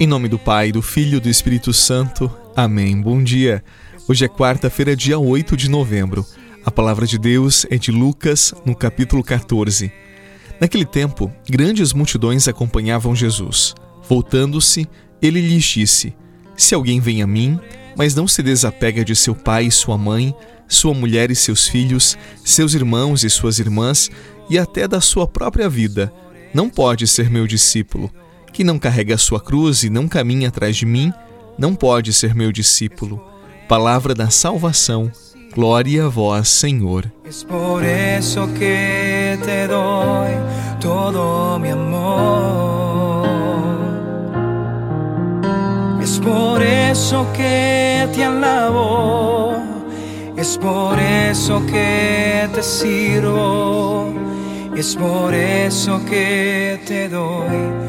Em nome do Pai, do Filho e do Espírito Santo. Amém. Bom dia. Hoje é quarta-feira, dia 8 de novembro. A palavra de Deus é de Lucas, no capítulo 14. Naquele tempo, grandes multidões acompanhavam Jesus. Voltando-se, ele lhes disse: Se alguém vem a mim, mas não se desapega de seu pai e sua mãe, sua mulher e seus filhos, seus irmãos e suas irmãs, e até da sua própria vida, não pode ser meu discípulo. Quem não carrega a sua cruz e não caminha atrás de mim, não pode ser meu discípulo. Palavra da salvação. Glória a vós, Senhor. Es por eso que te doy todo mi amor. Es por eso que te alabo. Es por eso que te sirvo. Es por eso que te doy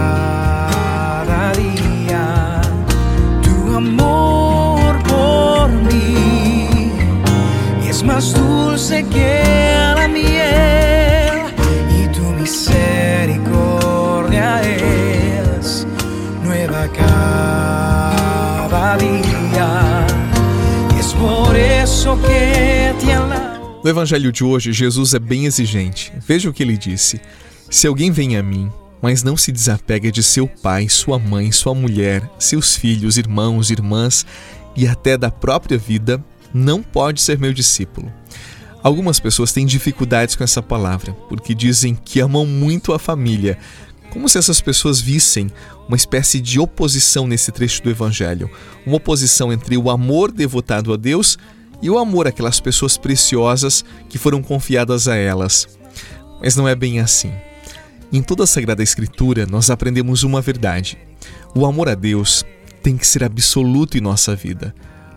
No evangelho de hoje, Jesus é bem exigente. Veja o que ele disse: Se alguém vem a mim, mas não se desapega de seu pai, sua mãe, sua mulher, seus filhos, irmãos, irmãs e até da própria vida, não pode ser meu discípulo. Algumas pessoas têm dificuldades com essa palavra, porque dizem que amam muito a família, como se essas pessoas vissem uma espécie de oposição nesse trecho do Evangelho uma oposição entre o amor devotado a Deus e o amor àquelas pessoas preciosas que foram confiadas a elas. Mas não é bem assim. Em toda a Sagrada Escritura, nós aprendemos uma verdade: o amor a Deus tem que ser absoluto em nossa vida.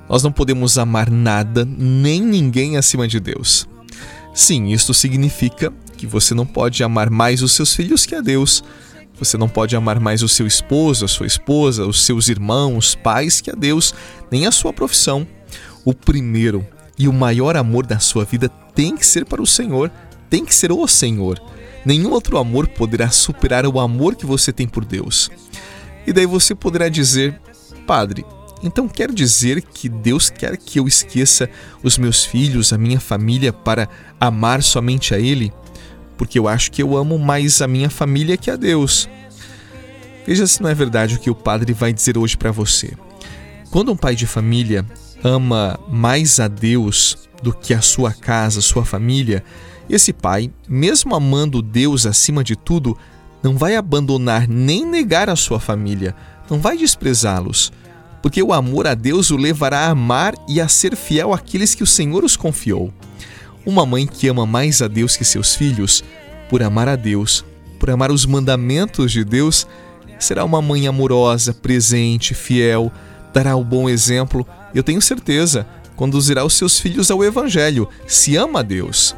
Nós não podemos amar nada nem ninguém acima de Deus. Sim, isto significa que você não pode amar mais os seus filhos que a Deus. Você não pode amar mais o seu esposo, a sua esposa, os seus irmãos, pais que a Deus, nem a sua profissão. O primeiro e o maior amor da sua vida tem que ser para o Senhor, tem que ser o Senhor. Nenhum outro amor poderá superar o amor que você tem por Deus. E daí você poderá dizer, Padre, então quer dizer que Deus quer que eu esqueça os meus filhos, a minha família, para amar somente a Ele? Porque eu acho que eu amo mais a minha família que a Deus. Veja se não é verdade o que o padre vai dizer hoje para você. Quando um pai de família ama mais a Deus do que a sua casa, sua família, esse pai, mesmo amando Deus acima de tudo, não vai abandonar nem negar a sua família, não vai desprezá-los, porque o amor a Deus o levará a amar e a ser fiel àqueles que o Senhor os confiou. Uma mãe que ama mais a Deus que seus filhos, por amar a Deus, por amar os mandamentos de Deus, será uma mãe amorosa, presente, fiel, dará o bom exemplo, eu tenho certeza, conduzirá os seus filhos ao Evangelho, se ama a Deus.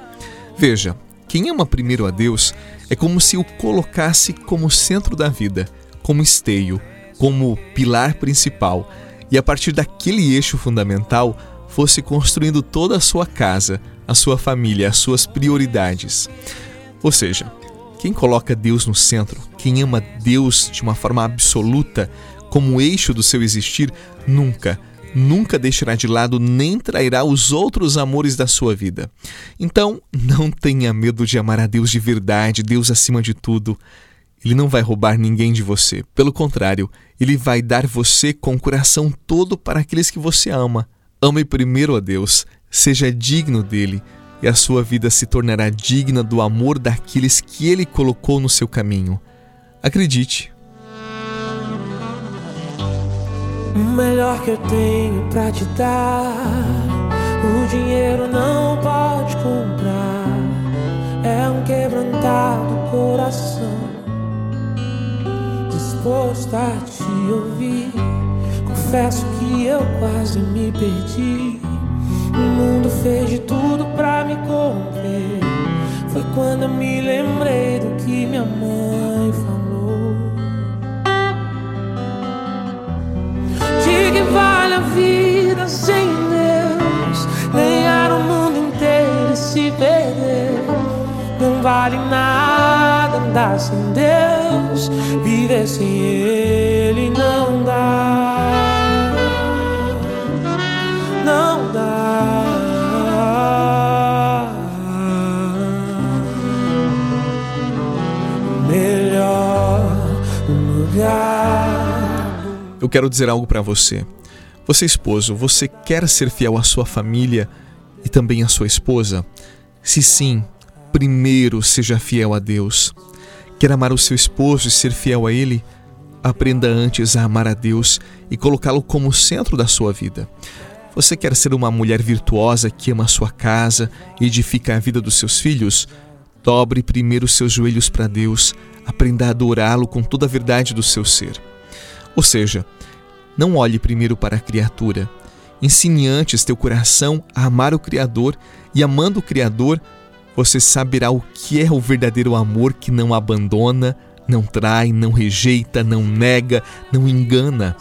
Veja, quem ama primeiro a Deus é como se o colocasse como centro da vida, como esteio, como pilar principal, e a partir daquele eixo fundamental fosse construindo toda a sua casa, a sua família, as suas prioridades. Ou seja, quem coloca Deus no centro, quem ama Deus de uma forma absoluta, como eixo do seu existir, nunca, nunca deixará de lado nem trairá os outros amores da sua vida. Então, não tenha medo de amar a Deus de verdade, Deus acima de tudo. Ele não vai roubar ninguém de você. Pelo contrário, ele vai dar você com o coração todo para aqueles que você ama. Ame primeiro a Deus, seja digno dele, e a sua vida se tornará digna do amor daqueles que ele colocou no seu caminho. Acredite. O melhor que eu tenho pra te dar, o dinheiro não pode comprar. É um quebrantado coração, disposto a te ouvir. Confesso que eu quase me perdi. O mundo fez de tudo pra me corromper. Foi quando eu me lembrei do que minha mãe falou. Vale nada andar sem Deus. Viver sem Ele não dá. Não dá. Melhor lugar. Eu quero dizer algo para você. Você, esposo, você quer ser fiel à sua família e também à sua esposa? Se sim, primeiro seja fiel a Deus. Quer amar o seu esposo e ser fiel a ele? Aprenda antes a amar a Deus e colocá-lo como centro da sua vida. Você quer ser uma mulher virtuosa que ama sua casa e edifica a vida dos seus filhos? Dobre primeiro seus joelhos para Deus, aprenda a adorá-lo com toda a verdade do seu ser. Ou seja, não olhe primeiro para a criatura. Ensine antes teu coração a amar o Criador, e amando o Criador, você saberá o que é o verdadeiro amor que não abandona, não trai, não rejeita, não nega, não engana.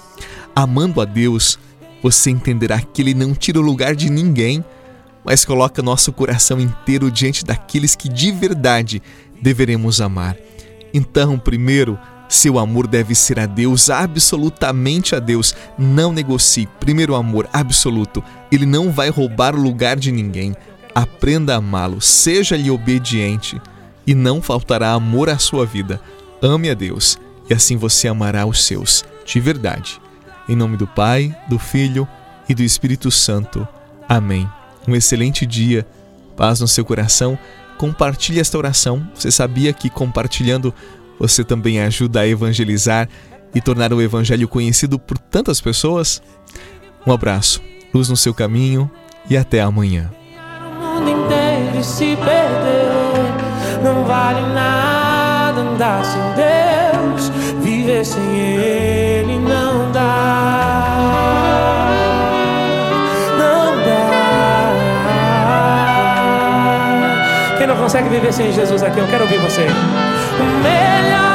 Amando a Deus, você entenderá que Ele não tira o lugar de ninguém, mas coloca nosso coração inteiro diante daqueles que de verdade deveremos amar. Então, primeiro, seu amor deve ser a Deus, absolutamente a Deus. Não negocie. Primeiro amor absoluto. Ele não vai roubar o lugar de ninguém. Aprenda a amá-lo, seja-lhe obediente e não faltará amor à sua vida. Ame a Deus e assim você amará os seus de verdade. Em nome do Pai, do Filho e do Espírito Santo. Amém. Um excelente dia. Paz no seu coração. Compartilhe esta oração. Você sabia que compartilhando você também ajuda a evangelizar e tornar o Evangelho conhecido por tantas pessoas? Um abraço, luz no seu caminho e até amanhã. Não vale nada andar sem Deus, viver sem Ele não dá. Não dá. Quem não consegue viver sem Jesus aqui, eu quero ouvir você melhor